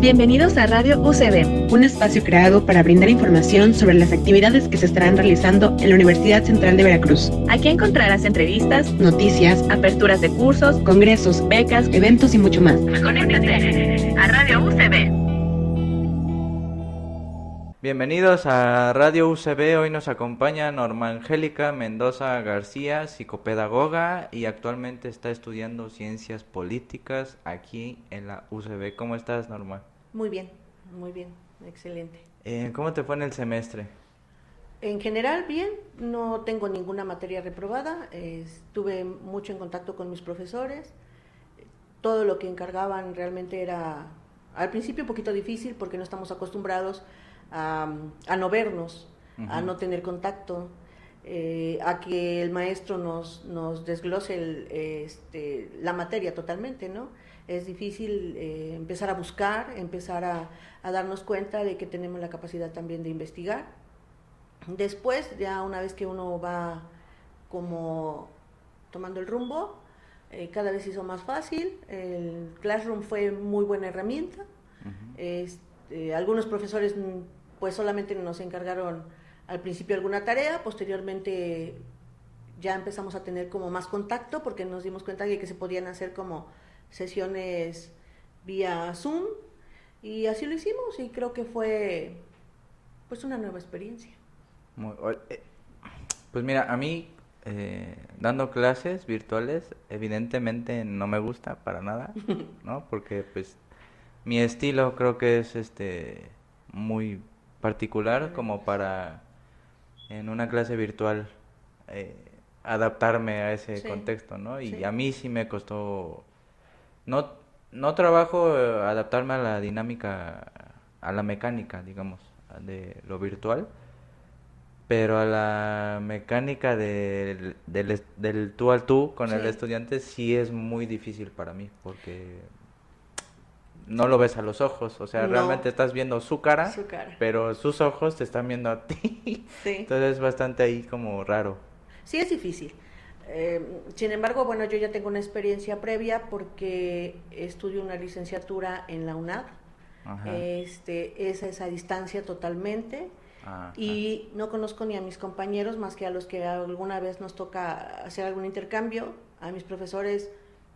Bienvenidos a Radio UCB, un espacio creado para brindar información sobre las actividades que se estarán realizando en la Universidad Central de Veracruz. Aquí encontrarás entrevistas, noticias, aperturas de cursos, congresos, becas, eventos y mucho más. Conéctate a Radio UCB. Bienvenidos a Radio UCB. Hoy nos acompaña Norma Angélica Mendoza García, psicopedagoga y actualmente está estudiando ciencias políticas aquí en la UCB. ¿Cómo estás, Norma? Muy bien, muy bien, excelente. Eh, ¿Cómo te fue en el semestre? En general, bien, no tengo ninguna materia reprobada, estuve mucho en contacto con mis profesores, todo lo que encargaban realmente era al principio un poquito difícil porque no estamos acostumbrados a, no vernos, a no tener contacto, eh, a que el maestro nos, nos desglose este, la materia totalmente, ¿no? es difícil eh, empezar a buscar, empezar a, darnos cuenta de que tenemos la capacidad también de investigar. Después, ya una vez que uno va como tomando el rumbo, eh, cada vez hizo más fácil. El Classroom fue muy buena herramienta. Este, algunos profesores pues solamente nos encargaron al principio alguna tarea, posteriormente ya empezamos a tener como más contacto porque nos dimos cuenta de que se podían hacer como sesiones vía Zoom y así lo hicimos y creo que fue pues una nueva experiencia. Eh, pues mira, a mí eh, dando clases virtuales evidentemente no me gusta para nada, ¿no? Porque pues mi estilo creo que es este muy particular como para en una clase virtual eh, adaptarme a ese contexto, ¿no? Y a mí sí me costó no, no trabajo eh, adaptarme a la dinámica, a la mecánica, digamos, de lo virtual, pero a la mecánica del, del, tú al tú con el estudiante sí es muy difícil para mí, porque no lo ves a los ojos, o sea, realmente estás viendo su cara, pero sus ojos te están viendo a ti. Entonces es bastante ahí como raro. Sí, es difícil. Eh, sin embargo, bueno, yo ya tengo una experiencia previa porque estudio una licenciatura en la UNAD. Este, es esa distancia totalmente. y no conozco ni a mis compañeros más que a los que alguna vez nos toca hacer algún intercambio. A mis profesores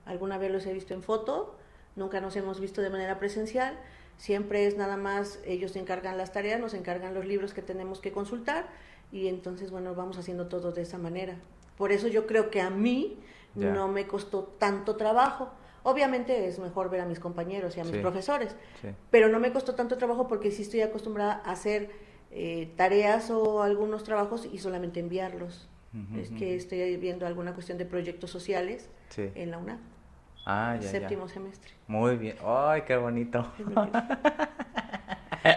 alguna vez los he visto en foto, nunca nos hemos visto de manera presencial. Siempre es nada más, ellos se encargan las tareas, nos encargan los libros que tenemos que consultar y entonces, bueno, vamos haciendo todo de esa manera. Por eso yo creo que a mí no me costó tanto trabajo. Obviamente es mejor ver a mis compañeros y a mis profesores, pero no me costó tanto trabajo porque sí estoy acostumbrada a hacer eh, tareas o algunos trabajos y solamente enviarlos. es que estoy viendo alguna cuestión de proyectos sociales en la UNAM. Ah, ya, Séptimo semestre. Muy bien. ¡Ay, qué bonito!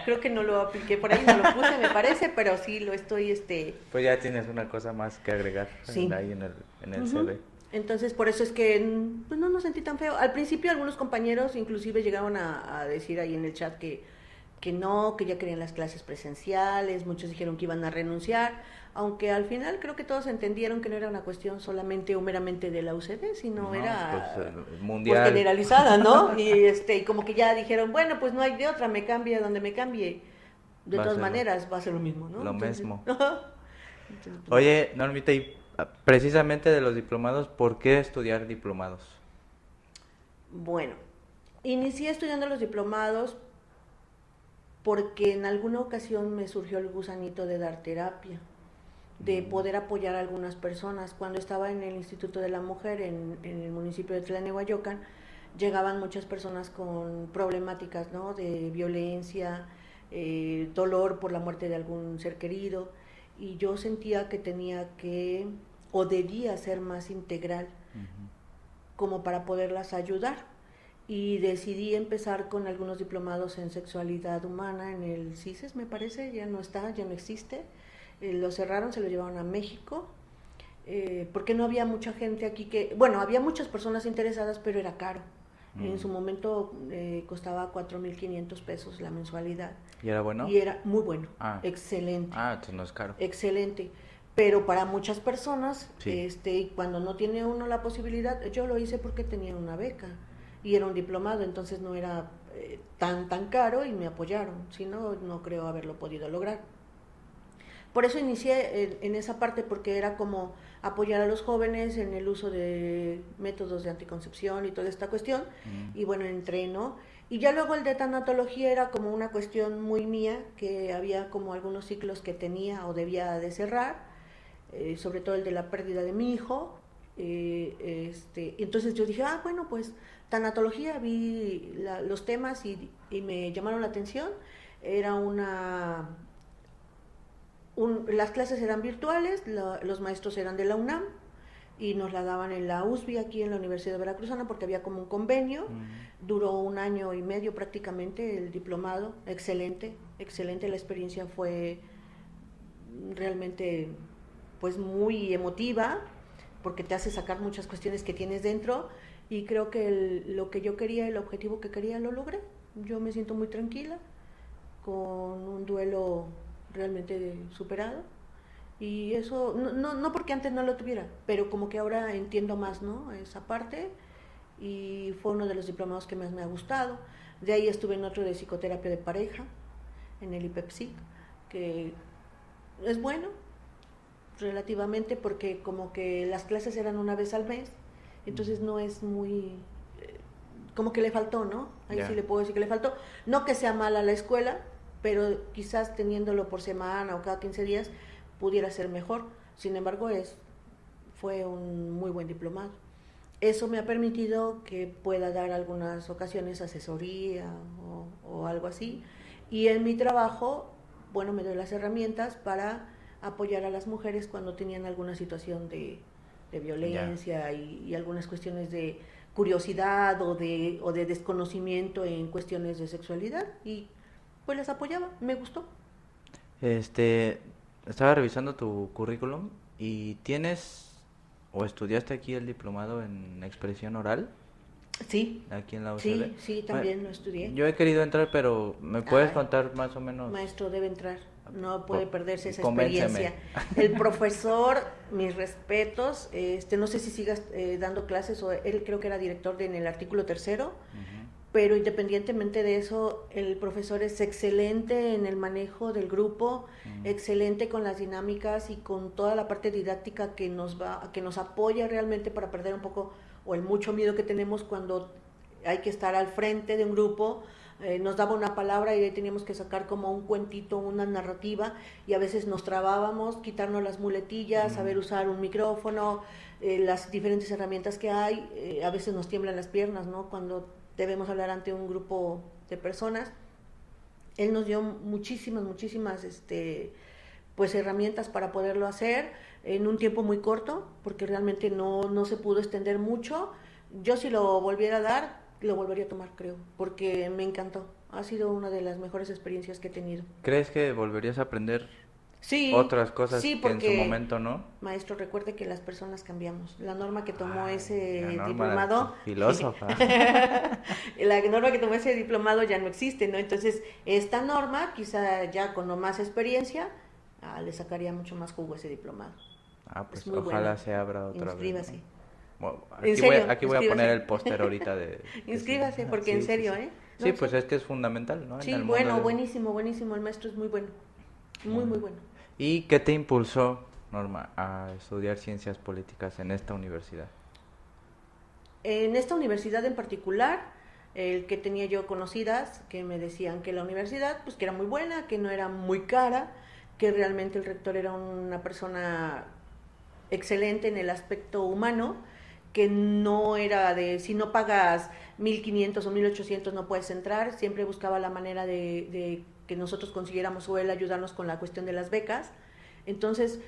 Creo que no lo apliqué por ahí, no lo puse, me parece, pero sí lo estoy, este... Pues ya tienes una cosa más que agregar ahí en el, en el CV. Entonces, por eso es que pues, no nos sentí tan feo. Al principio algunos compañeros inclusive llegaron a, decir ahí en el chat que, que no, que ya querían las clases presenciales, muchos dijeron que iban a renunciar aunque al final creo que todos entendieron que no era una cuestión solamente o meramente de la UCD, sino era pues, pues, mundial. generalizada, ¿no? y este y como que ya dijeron, bueno, pues no hay de otra, me cambie donde me cambie. De todas maneras va a ser lo mismo, ¿no? Lo mismo. Oye, Normita, y precisamente de los diplomados, ¿por qué estudiar diplomados? Bueno, inicié estudiando los diplomados porque en alguna ocasión me surgió el gusanito de dar terapia de poder apoyar a algunas personas. Cuando estaba en el Instituto de la Mujer en, el municipio de Tlanehuayocan, llegaban muchas personas con problemáticas ¿no? de violencia, eh, dolor por la muerte de algún ser querido, y yo sentía que tenía que o debía ser más integral como para poderlas ayudar. Y decidí empezar con algunos diplomados en sexualidad humana en el CISES, me parece, ya no está, ya no existe eh, lo cerraron, se lo llevaron a México, eh, porque no había mucha gente aquí que, bueno, había muchas personas interesadas, pero era caro. En mm. su momento eh, costaba 4.500 pesos la mensualidad. ¿Y era bueno? Y era muy bueno, ah. excelente. Ah, entonces no es caro. Excelente. Pero para muchas personas, este, cuando no tiene uno la posibilidad, yo lo hice porque tenía una beca. Y era un diplomado, entonces no era eh, tan, tan caro y me apoyaron, si no, no creo haberlo podido lograr. Por eso inicié en, esa parte, porque era como apoyar a los jóvenes en el uso de métodos de anticoncepción y toda esta cuestión, y bueno, entreno. Y ya luego el de tanatología era como una cuestión muy mía, que había como algunos ciclos que tenía o debía de cerrar, eh, sobre todo el de la pérdida de mi hijo. Eh, este, entonces yo dije, ah, bueno, pues tanatología, vi los temas y, me llamaron la atención. Era una... las clases eran virtuales, los maestros eran de la UNAM y nos la daban en la USB aquí en la Universidad de Veracruzana porque había como un convenio. Duró un año y medio prácticamente el diplomado, excelente, excelente. La experiencia fue realmente pues muy emotiva porque te hace sacar muchas cuestiones que tienes dentro y creo que lo que yo quería, el objetivo que quería, lo logré. Yo me siento muy tranquila, con un duelo realmente superado. Y eso, no, no, porque antes no lo tuviera, pero como que ahora entiendo más, ¿no? Esa parte. Y fue uno de los diplomados que más me ha gustado. De ahí estuve en otro de psicoterapia de pareja, en el IPEPSIC, que es bueno, relativamente, porque como que las clases eran una vez al mes entonces no es muy eh, como que le faltó, ¿no? Ahí sí le puedo decir que le faltó. No que sea mala la escuela, pero quizás teniéndolo por semana o cada 15 días pudiera ser mejor. Sin embargo, es fue un muy buen diplomado. Eso me ha permitido que pueda dar algunas ocasiones asesoría o, o algo así. Y en mi trabajo, bueno, me doy las herramientas para apoyar a las mujeres cuando tenían alguna situación de, de violencia y, algunas cuestiones de curiosidad o de, o de desconocimiento en cuestiones de sexualidad y pues les apoyaba, me gustó. Este, estaba revisando tu currículum y tienes o estudiaste aquí el diplomado en expresión oral. Sí. Aquí en la UCB. Sí, sí, también lo estudié. Yo he querido entrar, pero ¿me puedes contar más o menos? Maestro, debe entrar no puede perderse esa experiencia. El profesor, mis respetos, este, no sé si sigas eh, dando clases o él creo que era director de, en el artículo tercero, pero independientemente de eso, el profesor es excelente en el manejo del grupo, excelente con las dinámicas y con toda la parte didáctica que nos va, que nos apoya realmente para perder un poco o el mucho miedo que tenemos cuando hay que estar al frente de un grupo eh, nos daba una palabra y ahí teníamos que sacar como un cuentito, una narrativa, y a veces nos trabábamos, quitarnos las muletillas, saber usar un micrófono, eh, las diferentes herramientas que hay, eh, a veces nos tiemblan las piernas, ¿no? Cuando debemos hablar ante un grupo de personas. Él nos dio muchísimas, muchísimas, este, pues herramientas para poderlo hacer en un tiempo muy corto, porque realmente no, no se pudo extender mucho. Yo si lo volviera a dar, lo volvería a tomar, creo, porque me encantó. Ha sido una de las mejores experiencias que he tenido. ¿Crees que volverías a aprender sí, otras cosas que en su momento no? Maestro, recuerde que las personas cambiamos. La norma que tomó ese diplomado... Filósofa. la norma que tomó ese diplomado ya no existe, ¿no? Entonces, esta norma, quizá ya con más experiencia, ah, le sacaría mucho más jugo a ese diplomado. Ah, pues ojalá se abra otra Inscríbase. vez aquí, voy, aquí voy a poner el póster ahorita de... Inscríbase, porque en serio, ¿eh? sí, pues es que es fundamental, ¿no? Sí, bueno, buenísimo, buenísimo. El maestro es muy bueno. Muy, muy bueno. ¿Y qué te impulsó, Norma, a estudiar ciencias políticas en esta universidad? En esta universidad en particular, el que tenía yo conocidas que me decían que la universidad, pues que era muy buena, que no era muy cara, que realmente el rector era una persona excelente en el aspecto humano, que no era de si no pagas 1500 o 1800 no puedes entrar, siempre buscaba la manera de, que nosotros consiguiéramos o ayudarnos con la cuestión de las becas. Entonces,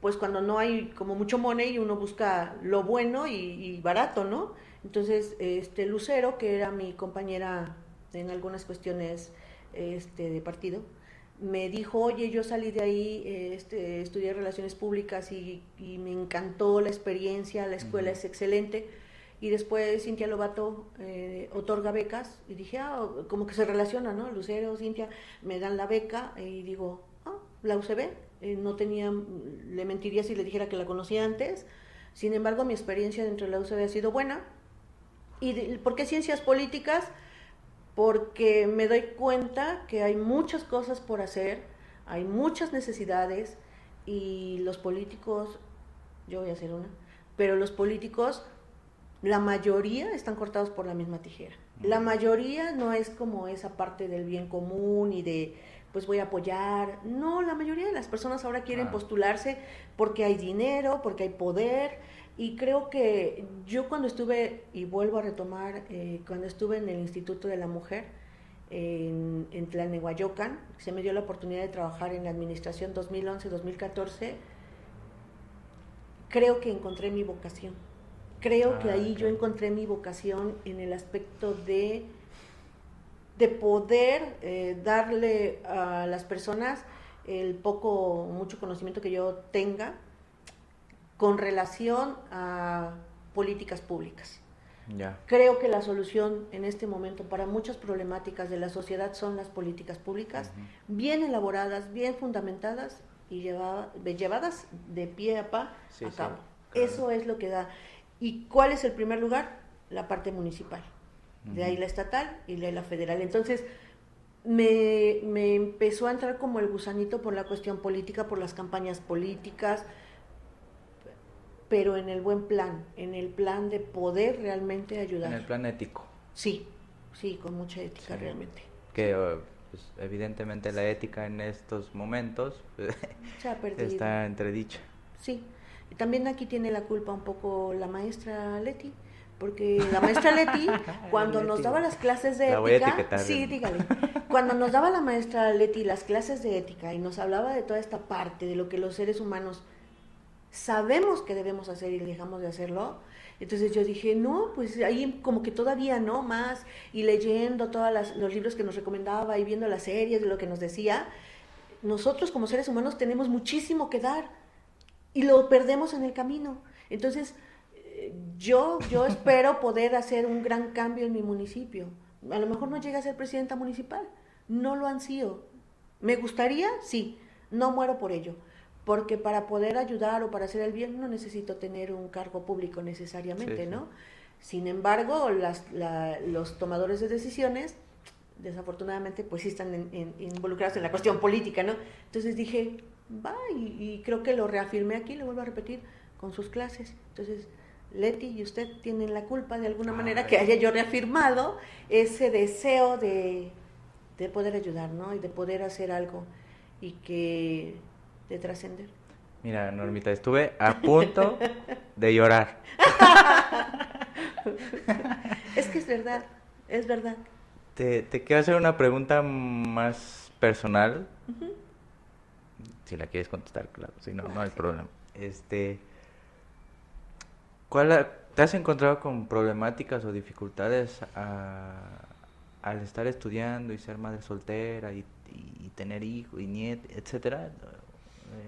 pues cuando no hay como mucho money, uno busca lo bueno y, barato, ¿no? Entonces, este Lucero, que era mi compañera en algunas cuestiones este, de partido, me dijo, oye, yo salí de ahí, este, estudié relaciones públicas y, me encantó la experiencia, la escuela es excelente. Y después Cintia Lobato eh, otorga becas y dije, ah, como que se relaciona, ¿no? Lucero, Cintia, me dan la beca y digo, ah, la UCB. Eh, no tenía, le mentiría si le dijera que la conocía antes. Sin embargo, mi experiencia dentro de la UCB ha sido buena ¿Y por qué ciencias políticas? Porque me doy cuenta que hay muchas cosas por hacer, hay muchas necesidades y los políticos, yo voy a hacer una, pero los políticos, la mayoría están cortados por la misma tijera. La mayoría no es como esa parte del bien común y de pues voy a apoyar. No, la mayoría de las personas ahora quieren postularse porque hay dinero, porque hay poder. Y creo que yo cuando estuve, y vuelvo a retomar, eh, cuando estuve en el Instituto de la Mujer, en, en se me dio la oportunidad de trabajar en la administración 2011-2014, creo que encontré mi vocación. Creo que ah, ahí yo encontré mi vocación en el aspecto de de poder eh, darle a las personas el poco mucho conocimiento que yo tenga con relación a políticas públicas. Creo que la solución en este momento para muchas problemáticas de la sociedad son las políticas públicas, bien elaboradas, bien fundamentadas y llevadas de pie a pa a cabo. Eso es lo que da. ¿Y cuál es el primer lugar? La parte municipal de ahí la estatal y de la federal. Entonces, me, me, empezó a entrar como el gusanito por la cuestión política, por las campañas políticas, pero en el buen plan, en el plan de poder realmente ayudar. En el plan ético. Sí, sí, con mucha ética realmente. Que eh, pues, evidentemente la ética en estos momentos está entredicha. Sí, también aquí tiene la culpa un poco la maestra Leti porque la maestra Leti, cuando nos daba las clases de ética, sí, dígale, cuando nos daba la maestra Leti las clases de ética y nos hablaba de toda esta parte, de lo que los seres humanos sabemos que debemos hacer y dejamos de hacerlo, entonces yo dije, no, pues ahí como que todavía no más, y leyendo todos los libros que nos recomendaba y viendo las series de lo que nos decía, nosotros como seres humanos tenemos muchísimo que dar y lo perdemos en el camino. Entonces, yo, yo espero poder hacer un gran cambio en mi municipio. A lo mejor no llega a ser presidenta municipal, no lo han sido. ¿Me gustaría? Sí, no muero por ello, porque para poder ayudar o para hacer el bien no necesito tener un cargo público necesariamente, ¿no? Sin embargo, las, los tomadores de decisiones, desafortunadamente, pues sí están involucrados en la cuestión política, ¿no? Entonces dije, va, y, y creo que lo reafirmé aquí, lo vuelvo a repetir, con sus clases. Entonces, Leti y usted tienen la culpa de alguna manera que haya yo reafirmado ese deseo de, poder ayudar, ¿no? Y de poder hacer algo y que de trascender. Mira, Normita, estuve a punto de llorar. es que es verdad, es verdad. Te, te quiero hacer una pregunta más personal. Si la quieres contestar, claro. Si no, no hay problema. Este, ¿Cuál, ¿Te has encontrado con problemáticas o dificultades al estar estudiando y ser madre soltera y, tener hijos y nietos, etcétera?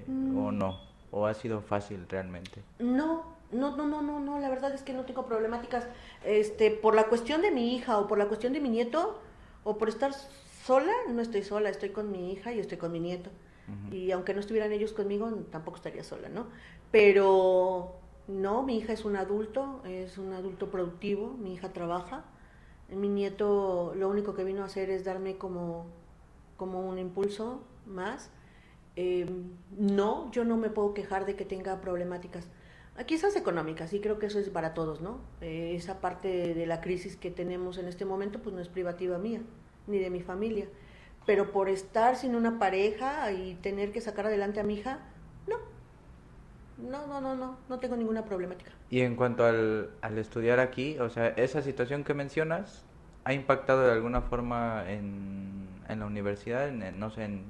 ¿O mm. no? ¿O ha sido fácil realmente? No, no, no, no, no, no, la verdad es que no tengo problemáticas. Este, por la cuestión de mi hija o por la cuestión de mi nieto o por estar sola, no estoy sola, estoy con mi hija y estoy con mi nieto. Y aunque no estuvieran ellos conmigo, tampoco estaría sola, ¿no? Pero no, mi hija es un adulto, es un adulto productivo, mi hija trabaja. Mi nieto lo único que vino a hacer es darme como, como un impulso más. Em, no, yo no me puedo quejar de que tenga problemáticas. Quizás económicas, y creo que eso es para todos, ¿no? Eh, esa parte de la crisis que tenemos en este momento, pues no es privativa mía, ni de mi familia. Pero por estar sin una pareja y tener que sacar adelante a mi hija, no, no, no, no, no, no tengo ninguna problemática. Y en cuanto al, al estudiar aquí, o sea, esa situación que mencionas, ¿ha impactado de alguna forma en, en la universidad? En, no sé, en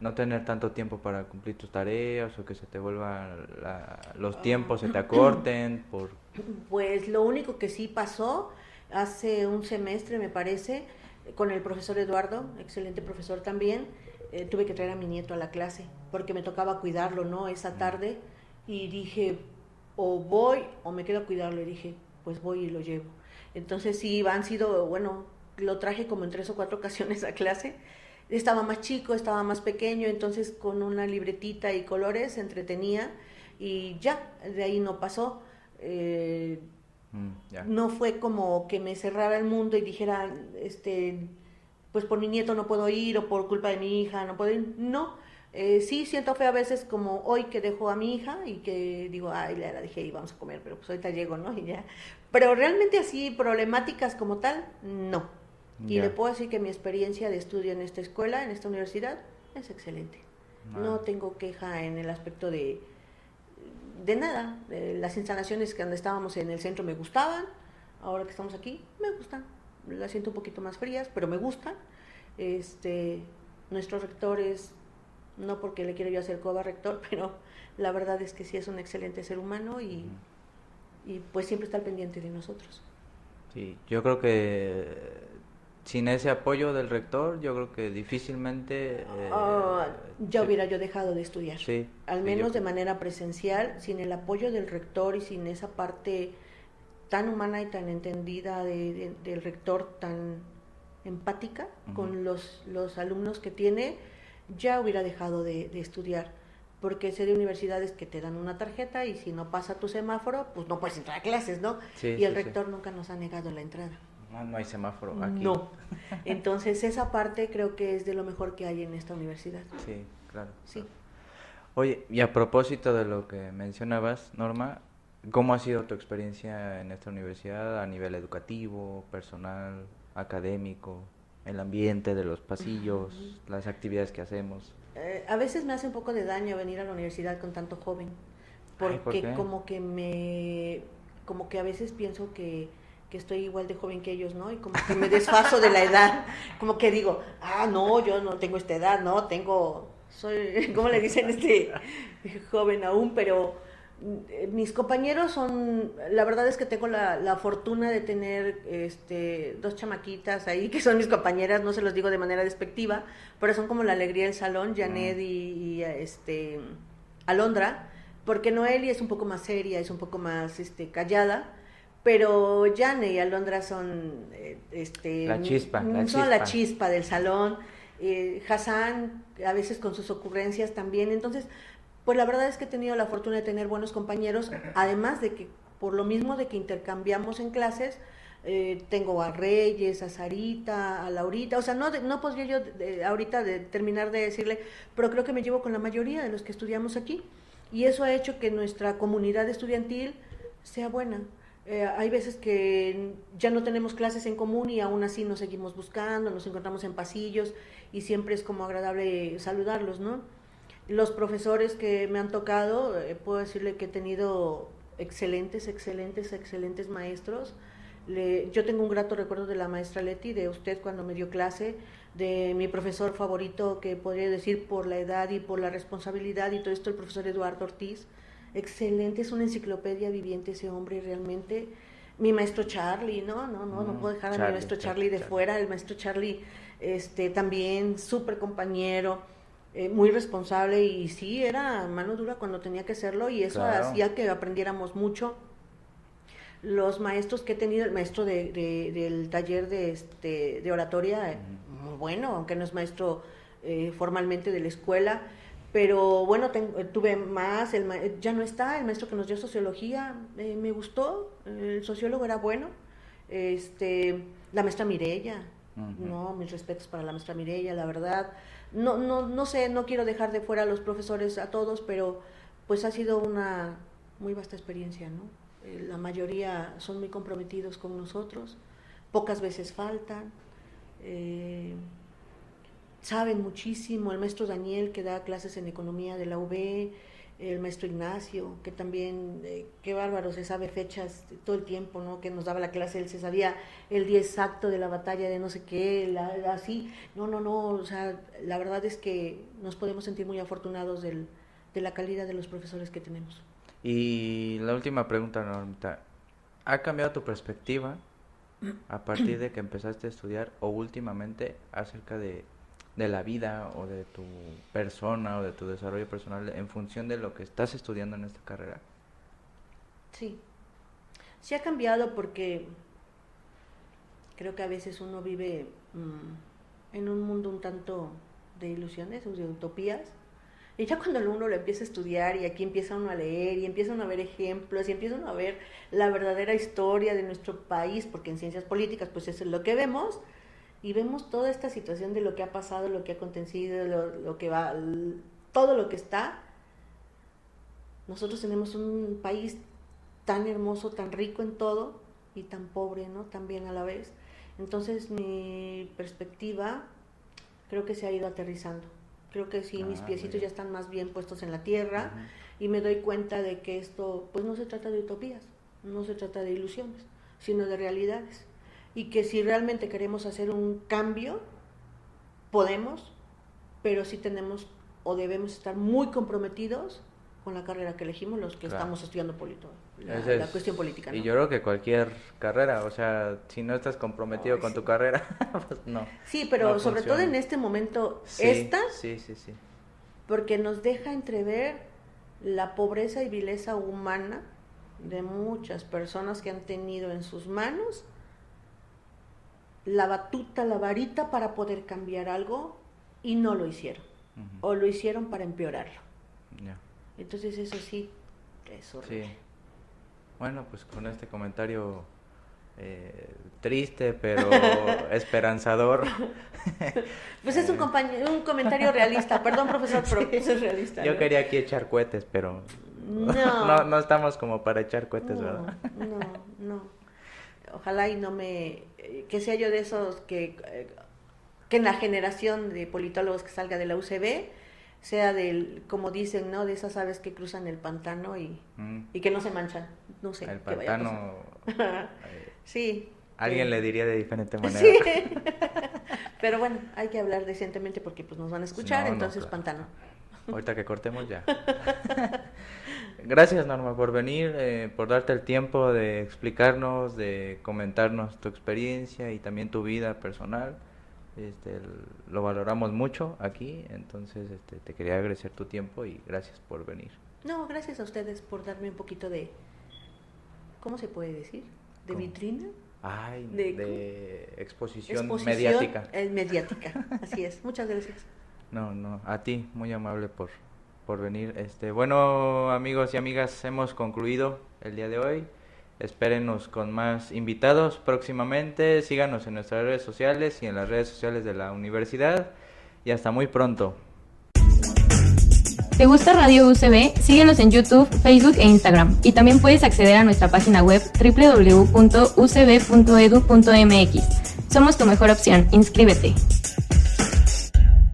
no tener tanto tiempo para cumplir tus tareas o que se te vuelvan los tiempos, se te acorten por... Pues lo único que sí pasó hace un semestre, me parece, con el profesor Eduardo, excelente profesor también, eh, tuve que traer a mi nieto a la clase porque me tocaba cuidarlo, ¿no? Esa tarde y dije, o voy o me quedo a cuidarlo. Y dije, pues voy y lo llevo. Entonces sí, han sido, bueno, lo traje como en tres o cuatro ocasiones a clase. Estaba más chico, estaba más pequeño, entonces con una libretita y colores se entretenía y ya, de ahí no pasó. Eh, Mm, no fue como que me cerrara el mundo y dijera, este, pues por mi nieto no puedo ir o por culpa de mi hija no puedo ir. No, eh, sí siento fe a veces como hoy que dejo a mi hija y que digo, ay, la dije y vamos a comer, pero pues ahorita llego, ¿no? Y ya. Pero realmente así, problemáticas como tal, no. Y le puedo decir que mi experiencia de estudio en esta escuela, en esta universidad, es excelente. No tengo queja en el aspecto de, de nada. las instalaciones que donde estábamos en el centro me gustaban, ahora que estamos aquí, me gustan. Las siento un poquito más frías, pero me gustan. Este, nuestro rector es, no porque le quiero yo hacer coba rector, pero la verdad es que sí es un excelente ser humano y, y pues siempre está al pendiente de nosotros. Sí, yo creo que sin ese apoyo del rector, yo creo que difícilmente... Eh, ah, ya hubiera yo dejado de estudiar. Sí, Al menos de manera presencial, sin el apoyo del rector y sin esa parte tan humana y tan entendida del rector, tan empática con los, los alumnos que tiene, ya hubiera dejado de, estudiar. Porque sé de universidades que te dan una tarjeta y si no pasa tu semáforo, pues no puedes entrar a clases, ¿no? y el rector nunca nos ha negado la entrada. No, hay semáforo aquí. No. Entonces, esa parte creo que es de lo mejor que hay en esta universidad. Sí, claro. Sí. Oye, y a propósito de lo que mencionabas, Norma, ¿cómo ha sido tu experiencia en esta universidad a nivel educativo, personal, académico, el ambiente de los pasillos, las actividades que hacemos? Eh, a veces me hace un poco de daño venir a la universidad con tanto joven, porque como que me, como que a veces pienso que que estoy igual de joven que ellos, ¿no? Y como que me desfaso de la edad, como que digo, ah, no, yo no tengo esta edad, no, tengo, soy, ¿cómo le dicen este joven aún? Pero mm, mis compañeros son, la verdad es que tengo la, la, fortuna de tener este, dos chamaquitas ahí que son mis compañeras, no se los digo de manera despectiva, pero son como la alegría del salón, Janet y, y, este, Alondra, porque Noelia es un poco más seria, es un poco más este, callada, pero Jane y Alondra son eh, este la chispa, la son la chispa. del salón. Eh, Hassan a veces con sus ocurrencias también. Entonces pues la verdad es que he tenido la fortuna de tener buenos compañeros. Además de que por lo mismo de que intercambiamos en clases eh, tengo a Reyes, a Sarita, a Laurita, o sea, no, no podría yo ahorita de, terminar de decirle, pero creo que me llevo con la mayoría de los que estudiamos aquí. Y eso ha hecho que nuestra comunidad estudiantil sea buena. Eh, hay veces que ya no tenemos clases en común y aún así nos seguimos buscando, nos encontramos en pasillos y siempre es como agradable saludarlos, ¿no? Los profesores que me han tocado, eh, puedo decirle que he tenido excelentes, excelentes, excelentes maestros. yo tengo un grato recuerdo de la maestra Leti, de usted cuando me dio clase, de mi profesor favorito, que podría decir por la edad y por la responsabilidad y todo esto, el profesor Eduardo Ortiz excelente, es una enciclopedia viviente ese hombre realmente. Mi maestro Charlie, no, no, no, no puedo dejar a mi maestro Charlie, de fuera, el maestro Charlie este, también súper compañero, eh, muy responsable y sí, era mano dura cuando tenía que hacerlo y eso hacía que aprendiéramos mucho. Los maestros que he tenido, el maestro de, del taller de, este, de oratoria, muy bueno, aunque no es maestro eh, formalmente de la escuela, pero bueno, tuve más, el, ya no está, el maestro que nos dio sociología, eh, me gustó, el sociólogo era bueno, este, la maestra Mirella, no, mis respetos para la maestra Mirella, la verdad, no, no, no sé, no quiero dejar de fuera a los profesores a todos, pero pues ha sido una muy vasta experiencia, ¿no? Eh, la mayoría son muy comprometidos con nosotros, pocas veces faltan, eh, saben muchísimo, el maestro Daniel que da clases en economía de la UB, el maestro Ignacio, que también, eh, qué bárbaro, se sabe fechas todo el tiempo, ¿no? Que nos daba la clase, él se sabía el día exacto de la batalla de no sé qué, así, no, no, no, o sea, la verdad es que nos podemos sentir muy afortunados del, de la calidad de los profesores que tenemos. Y la última pregunta, Normita, ¿ha cambiado tu perspectiva a partir de que empezaste a estudiar o últimamente acerca de de la vida o de tu persona o de tu desarrollo personal en función de lo que estás estudiando en esta carrera? Sí, sí ha cambiado porque creo que a veces uno vive mm, en un mundo un tanto de ilusiones o de utopías Y ya cuando uno lo empieza a estudiar y aquí empieza uno a leer y empieza uno a ver ejemplos y empieza a ver la verdadera historia de nuestro país, porque en ciencias políticas pues eso es lo que vemos, y vemos toda esta situación de lo que ha pasado, lo que ha acontecido, lo, lo que va, todo lo que está, nosotros tenemos un país tan hermoso, tan rico en todo y tan pobre, ¿no? También a la vez. Entonces mi perspectiva creo que se ha ido aterrizando. Creo que sí, mis ah, piecitos ya están más bien puestos en la tierra y me doy cuenta de que esto pues no se trata de utopías, no se trata de ilusiones, sino de realidades. Y que si realmente queremos hacer un cambio, podemos, pero sí tenemos o debemos estar muy comprometidos con la carrera que elegimos los que estamos estudiando política, la, cuestión política. Y yo creo que cualquier carrera, o sea, si no estás comprometido con tu carrera, pues no. Sí, pero sobre todo en este momento, esta, sí, sí, sí. porque nos deja entrever la pobreza y vileza humana de muchas personas que han tenido en sus manos la batuta, la varita para poder cambiar algo y no lo hicieron. O lo hicieron para empeorarlo. Entonces eso sí, es horrible. Sí. Bueno, pues con este comentario eh, triste pero esperanzador. pues es un, un comentario realista, perdón profesor, pero es realista. Yo quería aquí echar cohetes, pero no. no, estamos como para echar cohetes, ¿verdad? no, no. Ojalá y no me, que sea yo de esos que, eh, que en la generación de politólogos que salga de la UCB, sea del, como dicen, ¿no? De esas aves que cruzan el pantano y, mm. y que no se manchan. No sé. El pantano. sí. Alguien le diría de diferente manera. Sí. Pero bueno, hay que hablar decentemente porque pues nos van a escuchar, entonces pantano. Ahorita que cortemos ya. Gracias Norma por venir, eh, por darte el tiempo de explicarnos, de comentarnos tu experiencia y también tu vida personal. Este, lo valoramos mucho aquí, entonces este, te quería agradecer tu tiempo y gracias por venir. No, gracias a ustedes por darme un poquito de, ¿cómo se puede decir? ¿De vitrina? Ay, de, exposición, mediática. mediática, así es. Muchas gracias. No, no, a ti, muy amable por, por venir. Este, bueno, amigos y amigas, hemos concluido el día de hoy. Espérenos con más invitados próximamente. Síganos en nuestras redes sociales y en las redes sociales de la universidad. Y hasta muy pronto. ¿Te gusta Radio UCB? Síguenos en YouTube, Facebook e Instagram. Y también puedes acceder a nuestra página web www.ucb.edu.mx. Somos tu mejor opción. Inscríbete.